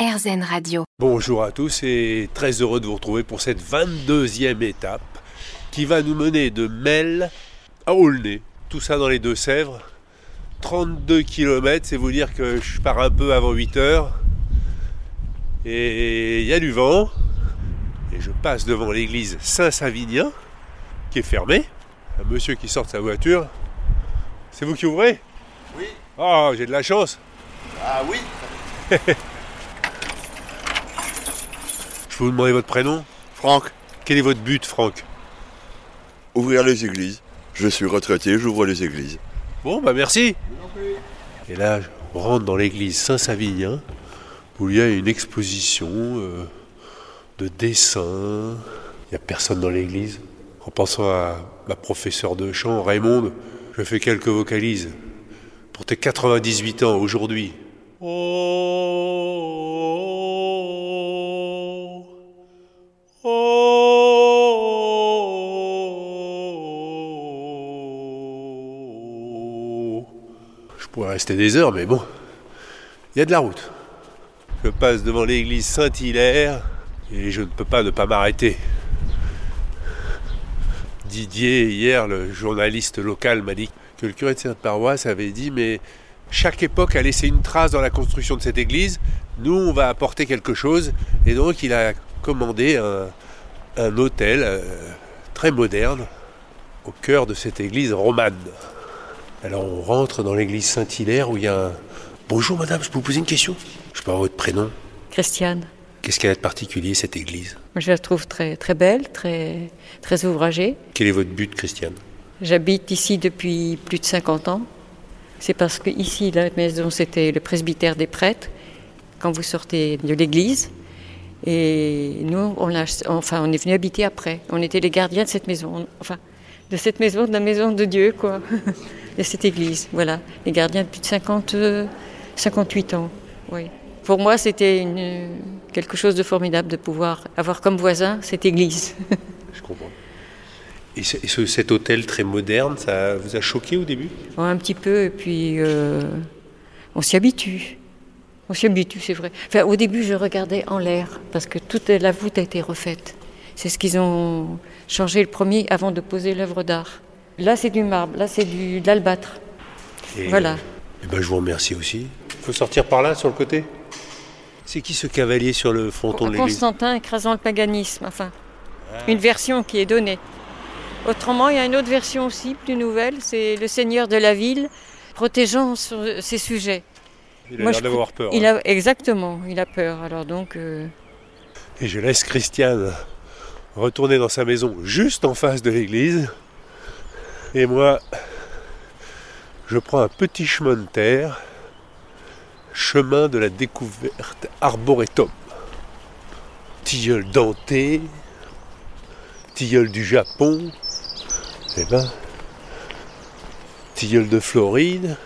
RZN Radio. Bonjour à tous et très heureux de vous retrouver pour cette 22e étape qui va nous mener de Mel à Aulnay. Tout ça dans les Deux-Sèvres. 32 km, c'est vous dire que je pars un peu avant 8 heures. Et il y a du vent. Et je passe devant l'église Saint-Savinien qui est fermée. Un monsieur qui sort de sa voiture. C'est vous qui ouvrez? Oui. Oh, j'ai de la chance. Ah oui peux vous demander votre prénom Franck, Quel est votre but, Franck? Ouvrir les églises. Je suis retraité, j'ouvre les églises. Bon, bah merci. Et là, on rentre dans l'église Saint-Savinien, où il y a une exposition euh, de dessins. Il n'y a personne dans l'église. En pensant à ma professeure de chant, Raymond, je fais quelques vocalises. Pour tes 98 ans aujourd'hui. Oh, rester des heures, mais bon, il y a de la route. Je passe devant l'église Saint-Hilaire et je ne peux pas ne pas m'arrêter. Didier, hier, le journaliste local, m'a dit que le curé de cette paroisse avait dit Mais chaque époque a laissé une trace dans la construction de cette église. Nous, on va apporter quelque chose. Et donc, il a commandé un, hôtel euh, très moderne au cœur de cette église romane. Alors, on rentre dans l'église Saint-Hilaire où il y a un. Bonjour, madame, je peux vous poser une question? Je peux avoir votre prénom? Christiane. Qu'est-ce qu'elle a de particulier, cette église? Je la trouve très, très belle, très, très ouvragée. Quel est votre but, Christiane? J'habite ici depuis plus de 50 ans. C'est parce que ici, la maison, c'était le presbytère des prêtres, quand vous sortez de l'église. Et nous, on, a, enfin, on est venu habiter après. On était les gardiens de cette maison. Enfin, de cette maison, de la maison de Dieu, quoi. de cette église, voilà. Les gardiens depuis de 50, euh, 58 ans, oui. Pour moi, c'était quelque chose de formidable de pouvoir avoir comme voisin cette église. Je comprends. Et, ce- et ce- cet hôtel très moderne, ça vous a choqué au début? Un petit peu, et puis euh, on s'y habitue. On s'y habitue, c'est vrai. Enfin, au début, je regardais en l'air, parce que toute la voûte a été refaite. C'est ce qu'ils ont changé le premier avant de poser l'œuvre d'art. Là, c'est du marbre, là, c'est du- de l'albâtre. Et, Voilà. euh, eh ben, je vous remercie aussi. Il faut sortir par là, sur le côté? C'est qui ce cavalier sur le fronton de l'église? Constantin écrasant le paganisme, enfin, une version qui est donnée. Autrement, il y a une autre version aussi, plus nouvelle, c'est le seigneur de la ville protégeant sur ses sujets. Il a Moi, l'air d'avoir peur. Il hein. a, exactement, il a peur. Alors donc, euh, Et je laisse Christiane retourner dans sa maison juste en face de l'église. Et moi, je prends un petit chemin de terre, chemin de la découverte arboretum. Tilleul denté, tilleul du Japon, eh ben, tilleul de Floride,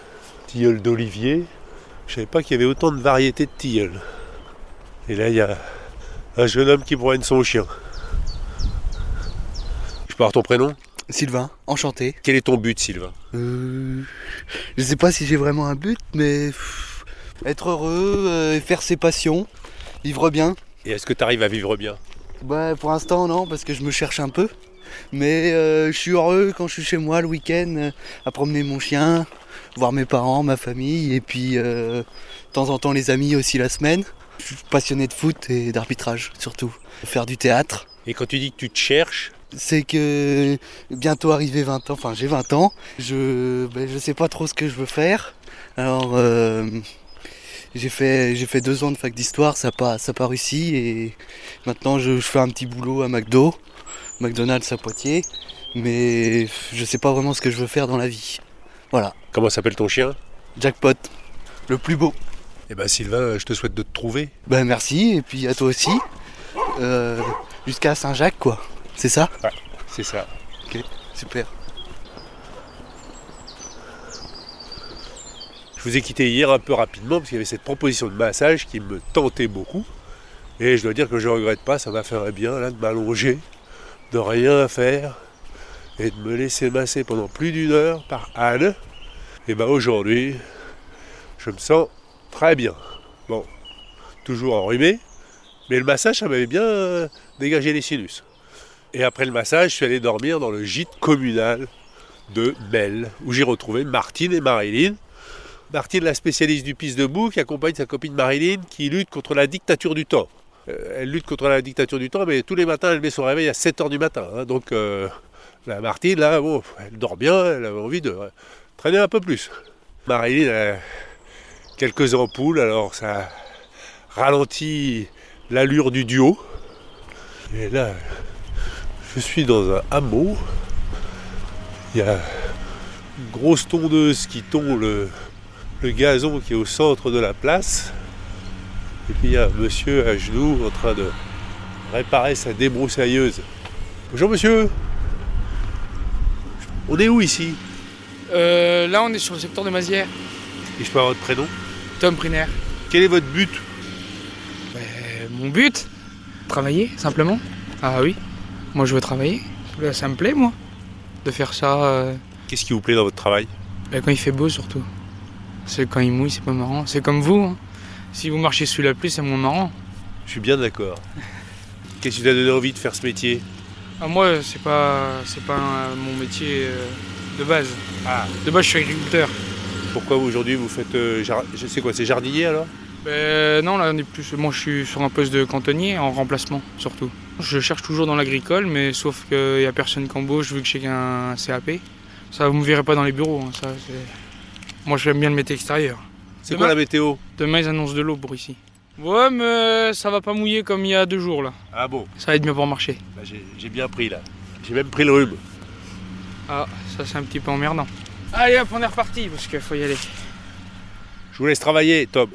tilleul d'olivier. Je savais pas qu'il y avait autant de variétés de tilleuls. Et là, il y a un jeune homme qui promène son chien. Je avoir ton prénom? Sylvain, enchanté. Quel est ton but, Sylvain? Euh, je sais pas si j'ai vraiment un but, mais pff, être heureux, euh, faire ses passions, vivre bien. Et est-ce que tu arrives à vivre bien? Bah pour l'instant non, parce que je me cherche un peu. Mais euh, je suis heureux quand je suis chez moi le week-end, euh, à promener mon chien, voir mes parents, ma famille, et puis de temps en temps les amis aussi la semaine. Je suis passionné de foot et d'arbitrage surtout. Faire du théâtre. Et quand tu dis que tu te cherches, c'est que bientôt arrivé 20 ans, enfin j'ai 20 ans, je ben, je sais pas trop ce que je veux faire. Alors euh, j'ai fait j'ai fait deux ans de fac d'histoire, ça n'a pas ça et maintenant je, je fais un petit boulot à McDo, McDonald's à Poitiers, mais je sais pas vraiment ce que je veux faire dans la vie. Voilà, comment s'appelle ton chien? Jackpot, le plus beau. Eh ben Sylvain, je te souhaite de te trouver. Ben merci et puis à toi aussi. Euh, Jusqu'à Saint-Jacques. C'est ça C'est ça. Super. Je vous ai quitté hier un peu rapidement parce qu'il y avait cette proposition de massage qui me tentait beaucoup. Et je dois dire que je ne regrette pas, ça m'a fait bien là de m'allonger, de rien faire et de me laisser masser pendant plus d'une heure par Anne. Et ben aujourd'hui, je me sens très bien. Bon, toujours enrhumé, mais le massage, ça m'avait bien euh, dégagé les sinus. Et après le massage, je suis allé dormir dans le gîte communal de Belle, où j'ai retrouvé Martine et Marilyn. Martine, la spécialiste du piste debout, qui accompagne sa copine Marilyn, qui lutte contre la dictature du temps. Euh, elle lutte contre la dictature du temps, mais tous les matins, elle met son réveil à 7h du matin. hein. donc, euh, la Martine, là, bon, elle dort bien, elle avait envie de traîner un peu plus. Marilyn a quelques ampoules, alors ça ralentit l'allure du duo. Et là, je suis dans un hameau. Il y a une grosse tondeuse qui tond le, le gazon qui est au centre de la place. Et puis il y a un monsieur à genoux en train de réparer sa débroussailleuse. Bonjour monsieur On est où ici? Euh, là, on est sur le secteur de Mazières. Et je peux avoir votre prénom? Tom Priner. Quel est votre but? Ben, mon but? Travailler, simplement. Ah oui. Moi, je veux travailler. Ça me plaît, moi. De faire ça euh, Qu'est-ce qui vous plaît dans votre travail? Ben, quand il fait beau, surtout. C'est quand il mouille, c'est pas marrant. C'est comme vous. hein. Si vous marchez sous la pluie, c'est moins marrant. Je suis bien d'accord. Qu'est-ce qui vous a donné envie de faire ce métier? Ah, moi, c'est pas, c'est pas euh, mon métier euh, de base. Ah. De base, je suis agriculteur. Pourquoi aujourd'hui vous faites... euh, jar- je sais quoi, c'est jardinier alors? Ben, non, là, on est plus. Moi, je suis sur un poste de cantonnier en remplacement, surtout. Je cherche toujours dans l'agricole, mais sauf qu'il n'y a personne qui embauche vu que j'ai qu'un CAP. Ça, vous me verrez pas dans les bureaux. hein, ça, Moi, j'aime bien le métier extérieur. C'est quoi la météo Demain, ils annoncent de l'eau pour ici. Ouais, mais ça va pas mouiller comme il y a deux jours, là. Ah bon Ça va être mieux pour marcher. Bah, j'ai, j'ai bien pris là. J'ai même pris le rhume. Ah, ça, c'est un petit peu emmerdant. Allez, hop, on est reparti, parce qu'il faut y aller. Je vous laisse travailler, Tom.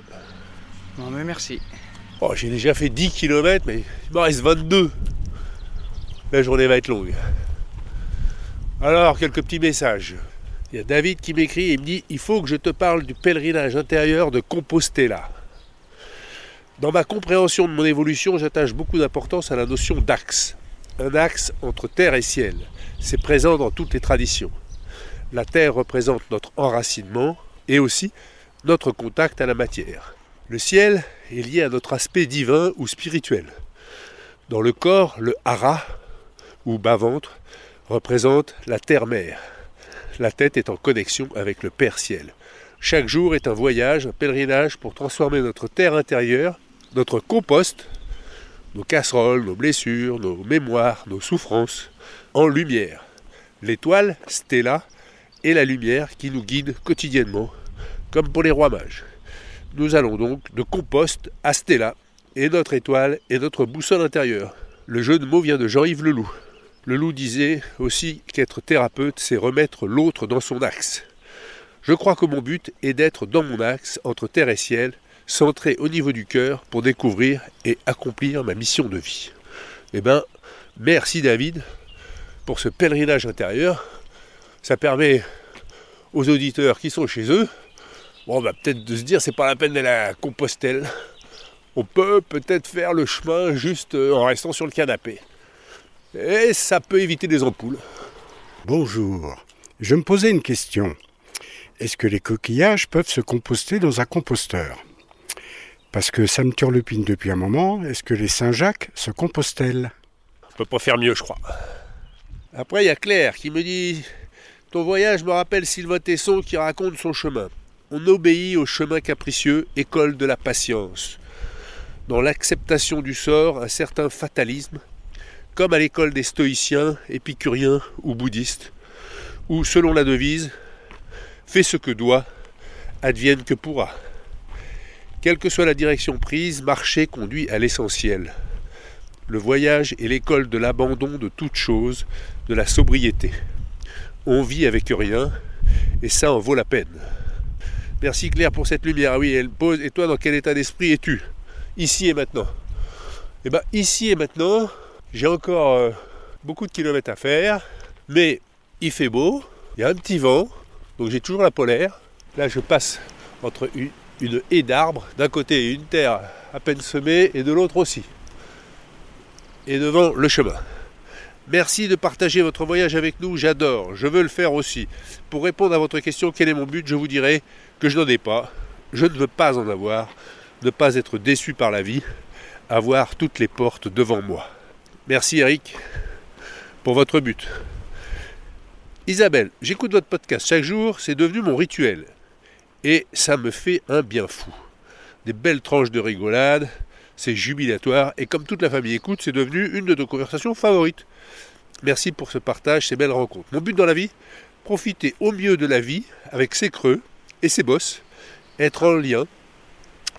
Non, mais merci. Oh, j'ai déjà fait 10 km, mais il m'en reste 22. La journée va être longue. Alors, quelques petits messages. Il y a David qui m'écrit et me dit Il faut que je te parle du pèlerinage intérieur de Compostela. Dans ma compréhension de mon évolution, j'attache beaucoup d'importance à la notion d'axe. Un axe entre terre et ciel. C'est présent dans toutes les traditions. La terre représente notre enracinement et aussi notre contact à la matière. Le ciel est lié à notre aspect divin ou spirituel. Dans le corps, le hara, ou bas-ventre, représente la terre-mère. La tête est en connexion avec le Père Ciel. Chaque jour est un voyage, un pèlerinage pour transformer notre terre intérieure, notre compost, nos casseroles, nos blessures, nos mémoires, nos souffrances, en lumière. L'étoile, Stella, est la lumière qui nous guide quotidiennement, comme pour les rois mages. Nous allons donc de compost à Stella, et notre étoile est notre boussole intérieure. Le jeu de mots vient de Jean-Yves Leloup. Leloup disait aussi qu'être thérapeute, c'est remettre l'autre dans son axe. Je crois que mon but est d'être dans mon axe, entre terre et ciel, centré au niveau du cœur pour découvrir et accomplir ma mission de vie. Eh bien, merci David pour ce pèlerinage intérieur. Ça permet aux auditeurs qui sont chez eux Bon, bah, peut-être de se dire, c'est pas la peine d'aller à Compostelle. On peut peut-être faire le chemin juste euh, en restant sur le canapé. Et ça peut éviter des ampoules. Bonjour. Je me posais une question. Est-ce que les coquillages peuvent se composter dans un composteur? Parce que ça me turlupine depuis un moment. Est-ce que les Saint-Jacques se compostent-elles On peut pas faire mieux, je crois. Après, il y a Claire qui me dit Ton voyage me rappelle Sylvain Tesson qui raconte son chemin. On obéit au chemin capricieux, école de la patience. Dans l'acceptation du sort, un certain fatalisme, comme à l'école des stoïciens, épicuriens ou bouddhistes, où, selon la devise, fais ce que doit, advienne que pourra. Quelle que soit la direction prise, marcher conduit à l'essentiel. Le voyage est l'école de l'abandon de toute chose, de la sobriété. On vit avec rien, et ça en vaut la peine. Merci Claire pour cette lumière. Ah oui, elle pose. Et toi, dans quel état d'esprit es-tu? Ici et maintenant. Eh bien, ici et maintenant, j'ai encore euh, beaucoup de kilomètres à faire, mais il fait beau, il y a un petit vent, donc j'ai toujours la polaire. Là, je passe entre une, une haie d'arbres, d'un côté une terre à peine semée, et de l'autre aussi. Et devant le chemin. Merci de partager votre voyage avec nous, j'adore, je veux le faire aussi. Pour répondre à votre question, quel est mon but, je vous dirai que je n'en ai pas, je ne veux pas en avoir. ne pas être déçu par la vie, avoir toutes les portes devant moi. Merci Eric pour votre but. Isabelle, j'écoute votre podcast chaque jour, c'est devenu mon rituel. Et ça me fait un bien fou. Des belles tranches de rigolade, c'est jubilatoire, et comme toute la famille écoute, c'est devenu une de nos conversations favorites. Merci pour ce partage, ces belles rencontres. Mon but dans la vie, profiter au mieux de la vie avec ses creux et ses bosses, être en lien,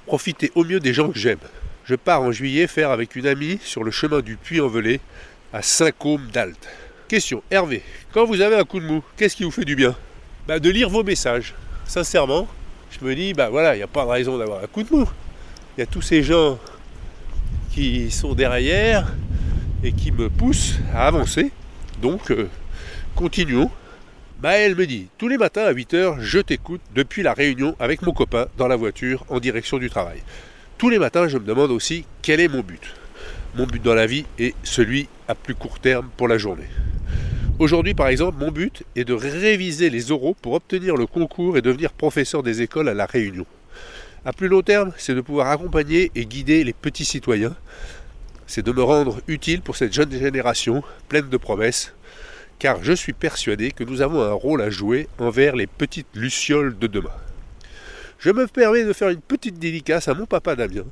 profiter au mieux des gens que j'aime. Je pars en juillet faire avec une amie sur le chemin du Puy-en-Velay à Saint-Côme d'Alte. Question, Hervé, quand vous avez un coup de mou, qu'est-ce qui vous fait du bien? Bah, De lire vos messages. Sincèrement, je me dis, bah voilà, il n'y a pas de raison d'avoir un coup de mou. Il y a tous ces gens qui sont derrière et qui me poussent à avancer. Donc, euh, continuons. Maël me dit, tous les matins à 8h, je t'écoute depuis la réunion avec mon copain dans la voiture en direction du travail. Tous les matins, je me demande aussi quel est mon but. Mon but dans la vie est celui à plus court terme pour la journée. Aujourd'hui, par exemple, mon but est de réviser les oraux pour obtenir le concours et devenir professeur des écoles à La Réunion. À plus long terme, c'est de pouvoir accompagner et guider les petits citoyens. C'est de me rendre utile pour cette jeune génération pleine de promesses, car je suis persuadé que nous avons un rôle à jouer envers les petites lucioles de demain. Je me permets de faire une petite dédicace à mon papa Damien,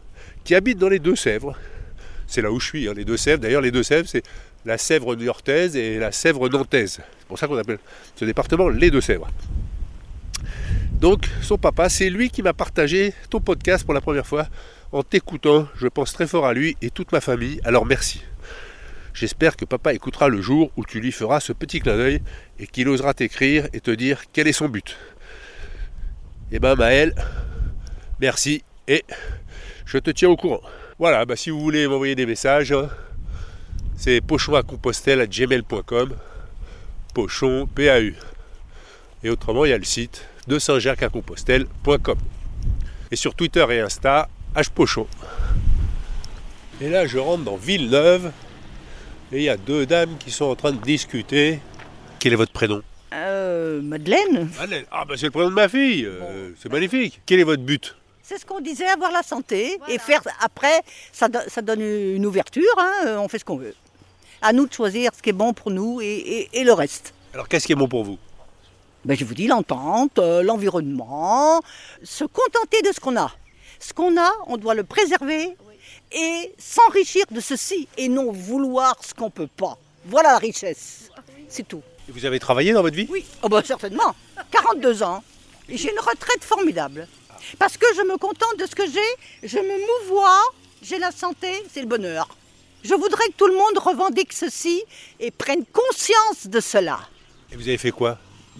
qui habite dans les Deux-Sèvres. C'est là où je suis, hein, les Deux-Sèvres. D'ailleurs, les Deux-Sèvres, c'est la Sèvre niortaise et la Sèvre nantaise. C'est pour ça qu'on appelle ce département les Deux-Sèvres. Donc, son papa, c'est lui qui m'a partagé ton podcast pour la première fois. En t'écoutant, je pense très fort à lui et toute ma famille, alors merci. J'espère que papa écoutera le jour où tu lui feras ce petit clin d'œil et qu'il osera t'écrire et te dire quel est son but. Eh ben Maël, merci et je te tiens au courant. Voilà, bah, si vous voulez m'envoyer des messages, c'est pochon à. Pochon, PAU. Et autrement, il y a le site de saint-jacques à compostelle.com. Et sur Twitter et Insta, hpochon. Et là, je rentre dans Villeneuve et il y a deux dames qui sont en train de discuter. Quel est votre prénom? Euh, Madeleine Madeleine. Ah, bah c'est le prénom de ma fille. euh, C'est magnifique. Quel est votre but? C'est ce qu'on disait, avoir la santé et faire après, ça, do- ça donne une ouverture, hein, euh, on fait ce qu'on veut. À nous de choisir ce qui est bon pour nous et, et- et le reste. Alors, qu'est-ce qui est bon pour vous? Ben, je vous dis l'entente, euh, l'environnement, se contenter de ce qu'on a. Ce qu'on a, on doit le préserver et s'enrichir de ceci et non vouloir ce qu'on peut pas. Voilà la richesse. C'est tout. Et Vous avez travaillé dans votre vie? Oui, oh ben, certainement. 42 ans. Et j'ai une retraite formidable. Parce que je me contente de ce que j'ai, je me mouvoie, j'ai la santé, c'est le bonheur. Je voudrais que tout le monde revendique ceci et prenne conscience de cela. Et vous avez fait quoi?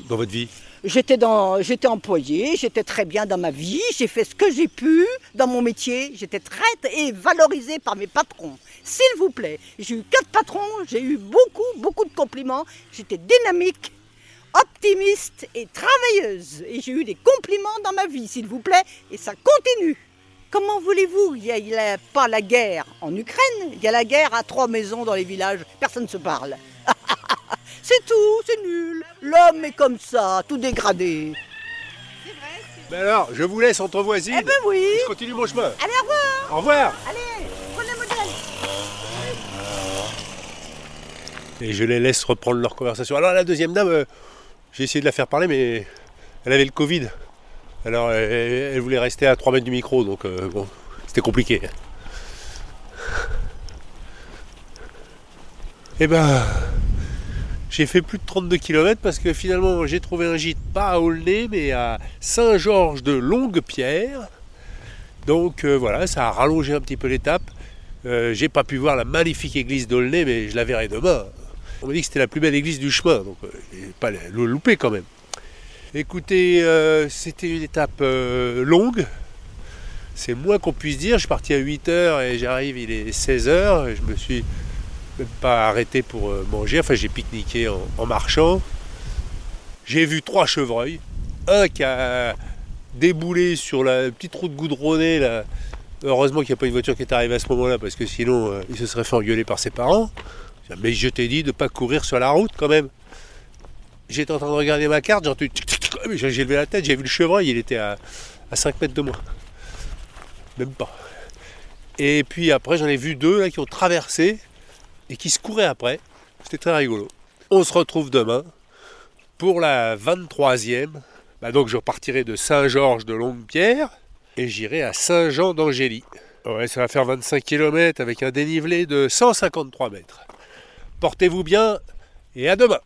Dans votre vie J'étais dans, j'étais employée, j'étais très bien dans ma vie, j'ai fait ce que j'ai pu dans mon métier, j'étais traite et valorisée par mes patrons. S'il vous plaît, j'ai eu quatre patrons, j'ai eu beaucoup, beaucoup de compliments, j'étais dynamique, optimiste et travailleuse. Et j'ai eu des compliments dans ma vie, s'il vous plaît, et ça continue. Comment voulez-vous? Il n'y a, a pas la guerre en Ukraine, il y a la guerre à trois maisons dans les villages, personne ne se parle. C'est tout, c'est nul. L'homme est comme ça, tout dégradé. Ben alors, je vous laisse entre voisines. Eh ben oui. Je continue mon chemin. Allez, au revoir. Au revoir. Allez, prenez le modèle. Et je les laisse reprendre leur conversation. Alors la deuxième dame, euh, j'ai essayé de la faire parler, mais elle avait le Covid. Alors elle, elle voulait rester à 3 mètres du micro, donc euh, bon, c'était compliqué. Eh ben, j'ai fait plus de 32 km parce que finalement j'ai trouvé un gîte pas à Aulnay, mais à Saint-Georges de Longue-Pierre. Donc euh, voilà, ça a rallongé un petit peu l'étape. Euh, j'ai pas pu voir la magnifique église d'Aulnay, mais je la verrai demain. On m'a dit que c'était la plus belle église du chemin, donc euh, pas le louper quand même. Écoutez, c'était une étape longue. C'est moins qu'on puisse dire. Je suis parti à 8h et j'arrive, il est 16h. Je me suis même pas arrêté pour euh, manger. Enfin, j'ai pique-niqué en, marchant. J'ai vu trois chevreuils. Un qui a déboulé sur la petite route goudronnée. Heureusement qu'il n'y a pas une voiture qui est arrivée à ce moment-là parce que sinon euh, il se serait fait engueuler par ses parents. Mais je t'ai dit de ne pas courir sur la route quand même. J'étais en train de regarder ma carte, j'ai j'ai levé la tête, j'ai vu le chevreuil, il était à, à 5 mètres de moi. même pas. Et puis après, j'en ai vu deux qui ont traversé et qui se couraient après. C'était très rigolo. On se retrouve demain pour la 23e. Bah donc je repartirai de Saint-Georges de Longue-Pierre et j'irai à Saint-Jean d'Angély. Ouais, ça va faire 25 km avec un dénivelé de 153 mètres. Portez-vous bien et à demain